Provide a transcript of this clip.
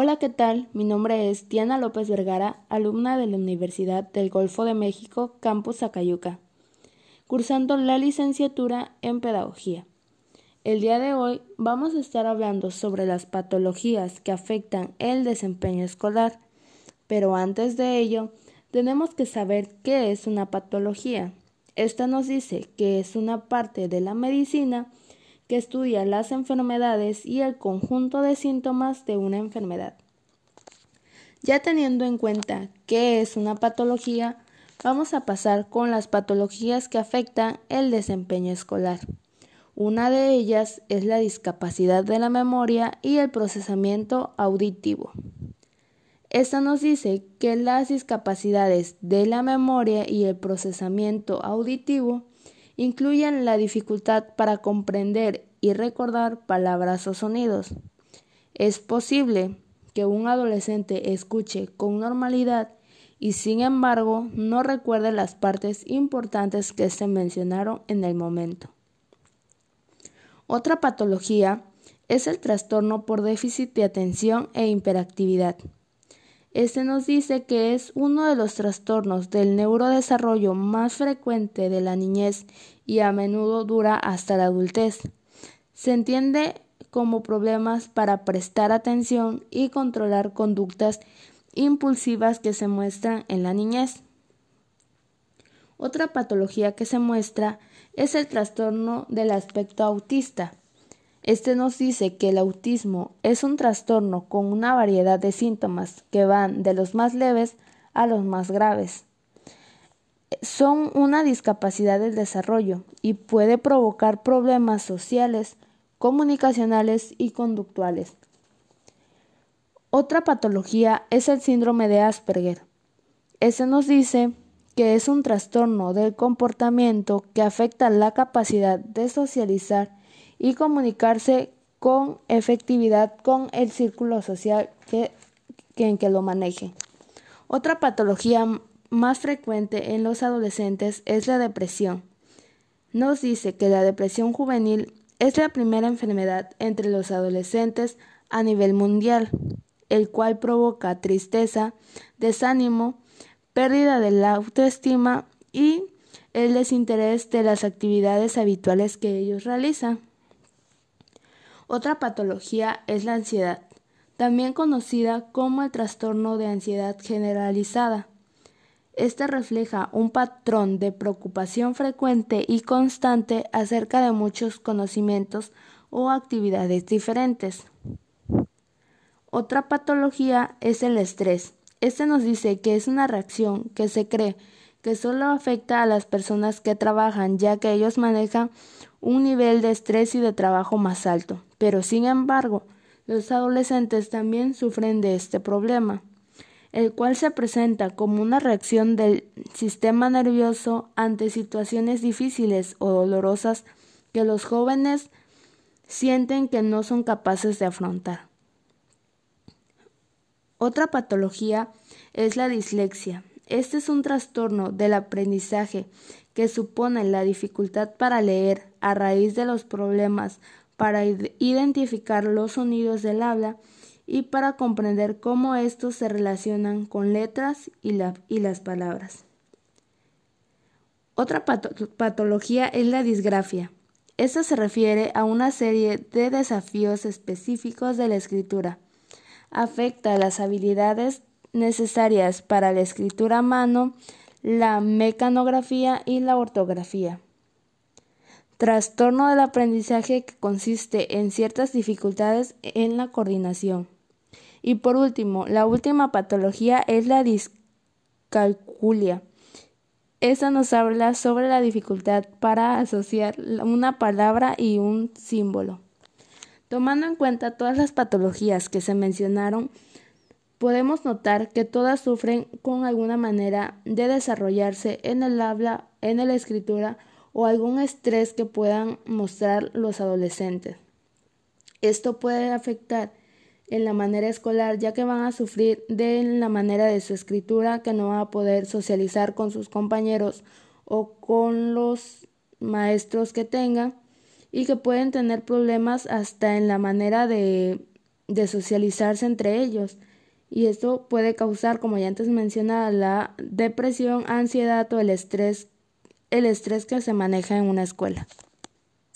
Hola, ¿qué tal? Mi nombre es Diana López Vergara, alumna de la Universidad del Golfo de México, Campus Acayuca, cursando la licenciatura en Pedagogía. El día de hoy vamos a estar hablando sobre las patologías que afectan el desempeño escolar, pero antes de ello tenemos que saber qué es una patología. Esta nos dice que es una parte de la medicina que estudia las enfermedades y el conjunto de síntomas de una enfermedad. Ya teniendo en cuenta qué es una patología, vamos a pasar con las patologías que afectan el desempeño escolar. Una de ellas es la discapacidad de la memoria y el procesamiento auditivo. Esta nos dice que las discapacidades de la memoria y el procesamiento auditivo incluyen la dificultad para comprender y recordar palabras o sonidos. Es posible que un adolescente escuche con normalidad y sin embargo no recuerde las partes importantes que se mencionaron en el momento. Otra patología es el trastorno por déficit de atención e hiperactividad. Este nos dice que es uno de los trastornos del neurodesarrollo más frecuente de la niñez y a menudo dura hasta la adultez. Se entiende como problemas para prestar atención y controlar conductas impulsivas que se muestran en la niñez. Otra patología que se muestra es el trastorno del aspecto autista. Este nos dice que el autismo es un trastorno con una variedad de síntomas que van de los más leves a los más graves. Son una discapacidad del desarrollo y puede provocar problemas sociales, comunicacionales y conductuales. Otra patología es el síndrome de Asperger. Este nos dice que es un trastorno del comportamiento que afecta la capacidad de socializar y comunicarse con efectividad con el círculo social que, en que lo maneje. Otra patología más frecuente en los adolescentes es la depresión. Nos dice que la depresión juvenil es la primera enfermedad entre los adolescentes a nivel mundial, el cual provoca tristeza, desánimo, pérdida de la autoestima y el desinterés de las actividades habituales que ellos realizan. Otra patología es la ansiedad, también conocida como el trastorno de ansiedad generalizada. Este refleja un patrón de preocupación frecuente y constante acerca de muchos conocimientos o actividades diferentes. Otra patología es el estrés. Este nos dice que es una reacción que se cree que solo afecta a las personas que trabajan, ya que ellos manejan un nivel de estrés y de trabajo más alto. Pero sin embargo, los adolescentes también sufren de este problema, el cual se presenta como una reacción del sistema nervioso ante situaciones difíciles o dolorosas que los jóvenes sienten que no son capaces de afrontar. Otra patología es la dislexia. Este es un trastorno del aprendizaje que supone la dificultad para leer a raíz de los problemas para identificar los sonidos del habla y para comprender cómo estos se relacionan con letras y, las palabras. Otra patología es la disgrafia. Esta se refiere a una serie de desafíos específicos de la escritura. Afecta las habilidades necesarias para la escritura a mano, la mecanografía y la ortografía. Trastorno del aprendizaje que consiste en ciertas dificultades en la coordinación. Y por último, la última patología es la discalculia. Esta nos habla sobre la dificultad para asociar una palabra y un símbolo. Tomando en cuenta todas las patologías que se mencionaron, podemos notar que todas sufren con alguna manera de desarrollarse en el habla, en la escritura o algún estrés que puedan mostrar los adolescentes. Esto puede afectar en la manera escolar ya que van a sufrir de la manera de su escritura que no van a poder socializar con sus compañeros o con los maestros que tengan y que pueden tener problemas hasta en la manera de de socializarse entre ellos y esto puede causar, como ya antes mencionaba, la depresión, ansiedad o el estrés, el estrés que se maneja en una escuela.